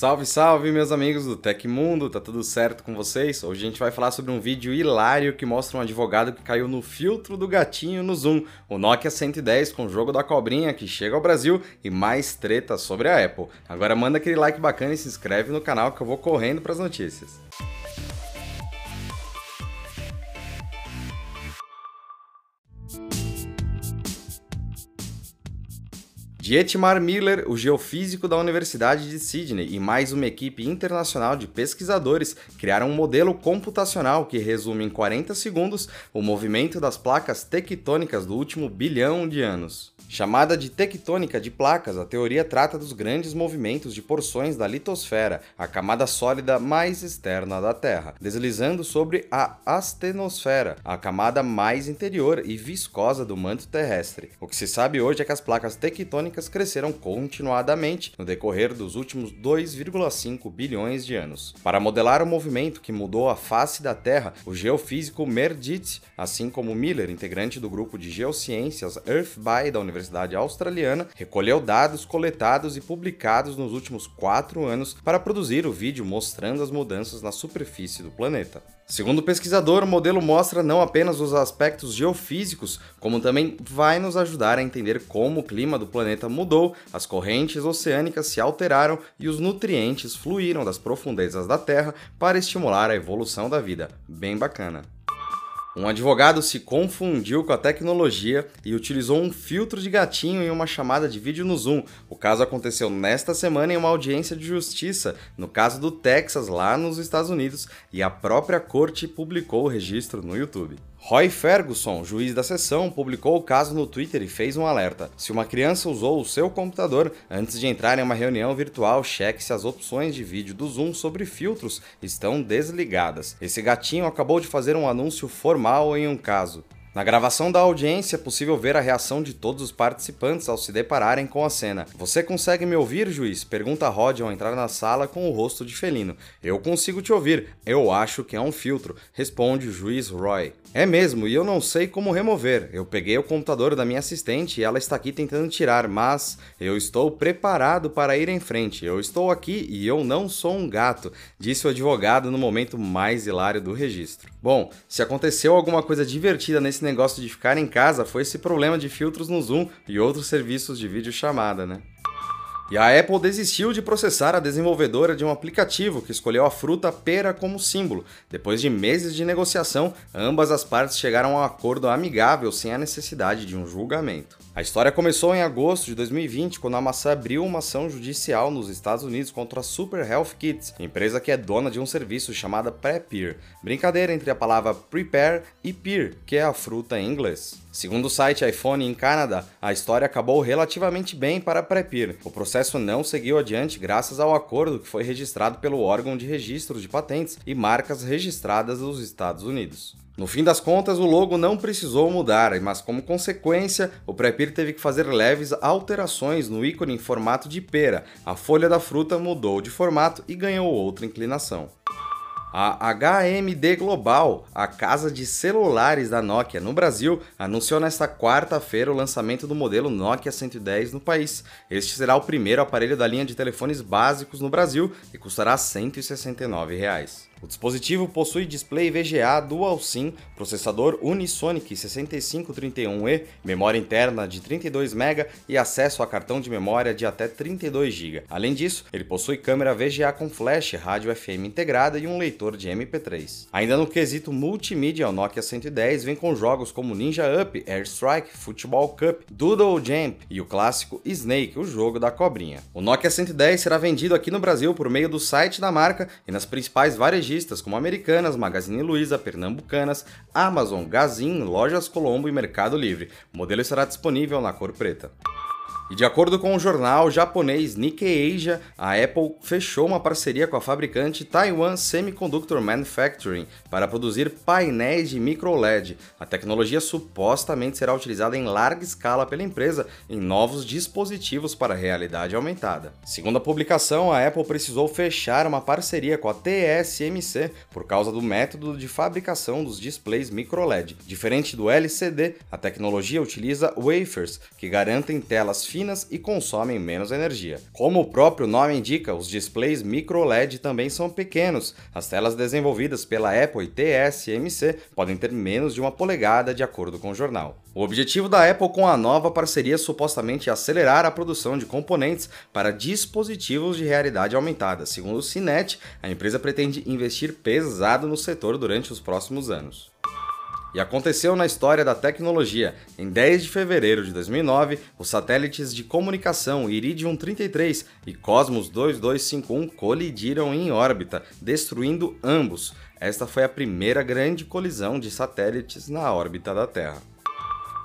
Salve, salve, meus amigos do Tecmundo, tá tudo certo com vocês? Hoje a gente vai falar sobre um vídeo hilário que mostra um advogado que caiu no filtro do gatinho no Zoom, o Nokia 110 com o jogo da cobrinha que chega ao Brasil e mais treta sobre a Apple. Agora manda aquele like bacana e se inscreve no canal que eu vou correndo para as notícias. Dietmar Miller, o geofísico da Universidade de Sydney, e mais uma equipe internacional de pesquisadores criaram um modelo computacional que resume em 40 segundos o movimento das placas tectônicas do último bilhão de anos. Chamada de tectônica de placas, a teoria trata dos grandes movimentos de porções da litosfera, a camada sólida mais externa da Terra, deslizando sobre a astenosfera, a camada mais interior e viscosa do manto terrestre. O que se sabe hoje é que as placas tectônicas cresceram continuadamente no decorrer dos últimos 2,5 bilhões de anos. Para modelar o movimento que mudou a face da Terra, o geofísico Merdit, assim como Miller, integrante do grupo de geociências EarthBy da Universidade Australiana recolheu dados coletados e publicados nos últimos quatro anos para produzir o vídeo mostrando as mudanças na superfície do planeta. Segundo o pesquisador, o modelo mostra não apenas os aspectos geofísicos, como também vai nos ajudar a entender como o clima do planeta mudou, as correntes oceânicas se alteraram e os nutrientes fluíram das profundezas da Terra para estimular a evolução da vida. Bem bacana. Um advogado se confundiu com a tecnologia e utilizou um filtro de gatinho em uma chamada de vídeo no Zoom. O caso aconteceu nesta semana em uma audiência de justiça, no caso do Texas, lá nos Estados Unidos, e a própria corte publicou o registro no YouTube. Roy Ferguson, juiz da sessão, publicou o caso no Twitter e fez um alerta. Se uma criança usou o seu computador antes de entrar em uma reunião virtual, cheque se as opções de vídeo do Zoom sobre filtros estão desligadas. Esse gatinho acabou de fazer um anúncio formal em um caso. Na gravação da audiência é possível ver a reação de todos os participantes ao se depararem com a cena. Você consegue me ouvir, juiz? Pergunta Rod ao entrar na sala com o rosto de felino. Eu consigo te ouvir. Eu acho que é um filtro, responde o juiz Roy. É mesmo, e eu não sei como remover. Eu peguei o computador da minha assistente e ela está aqui tentando tirar, mas eu estou preparado para ir em frente. Eu estou aqui e eu não sou um gato, disse o advogado no momento mais hilário do registro. Bom, se aconteceu alguma coisa divertida nesse negócio de ficar em casa, foi esse problema de filtros no Zoom e outros serviços de videochamada, né? E a Apple desistiu de processar a desenvolvedora de um aplicativo que escolheu a fruta pera como símbolo. Depois de meses de negociação, ambas as partes chegaram a um acordo amigável sem a necessidade de um julgamento. A história começou em agosto de 2020, quando a maçã abriu uma ação judicial nos Estados Unidos contra a Super Health Kits, empresa que é dona de um serviço chamado Prepare, brincadeira entre a palavra prepare e pear, que é a fruta em inglês. Segundo o site iPhone em Canadá, a história acabou relativamente bem para a Prepare. O processo não seguiu adiante graças ao acordo que foi registrado pelo órgão de registro de patentes e marcas registradas dos Estados Unidos. No fim das contas, o logo não precisou mudar, mas como consequência, o Prepir teve que fazer leves alterações no ícone em formato de pera. A folha da fruta mudou de formato e ganhou outra inclinação. A HMD Global, a casa de celulares da Nokia no Brasil, anunciou nesta quarta-feira o lançamento do modelo Nokia 110 no país. Este será o primeiro aparelho da linha de telefones básicos no Brasil e custará 169 reais. O dispositivo possui display VGA Dual SIM, processador Unisonic 6531E, memória interna de 32 MB e acesso a cartão de memória de até 32 GB. Além disso, ele possui câmera VGA com flash, rádio FM integrada e um leitor de MP3. Ainda no quesito multimídia, o Nokia 110 vem com jogos como Ninja Up, Airstrike, Football Cup, Doodle Jump e o clássico Snake, o jogo da cobrinha. O Nokia 110 será vendido aqui no Brasil por meio do site da marca e nas principais varejistas varejistas como Americanas, Magazine Luiza, Pernambucanas, Amazon, Gazin, Lojas Colombo e Mercado Livre. O modelo estará disponível na cor preta. E de acordo com o jornal japonês Nikkei Asia, a Apple fechou uma parceria com a fabricante Taiwan Semiconductor Manufacturing para produzir painéis de micro LED. A tecnologia supostamente será utilizada em larga escala pela empresa em novos dispositivos para realidade aumentada. Segundo a publicação, a Apple precisou fechar uma parceria com a TSMC por causa do método de fabricação dos displays micro LED. Diferente do LCD, a tecnologia utiliza wafers que garantem telas finas finas e consomem menos energia. Como o próprio nome indica, os displays micro LED também são pequenos. As telas desenvolvidas pela Apple e TSMC podem ter menos de uma polegada, de acordo com o jornal. O objetivo da Apple com a nova parceria é supostamente acelerar a produção de componentes para dispositivos de realidade aumentada. Segundo o Cinet, a empresa pretende investir pesado no setor durante os próximos anos. E aconteceu na história da tecnologia. Em 10 de fevereiro de 2009, os satélites de comunicação Iridium 33 e Cosmos 2251 colidiram em órbita, destruindo ambos. Esta foi a primeira grande colisão de satélites na órbita da Terra.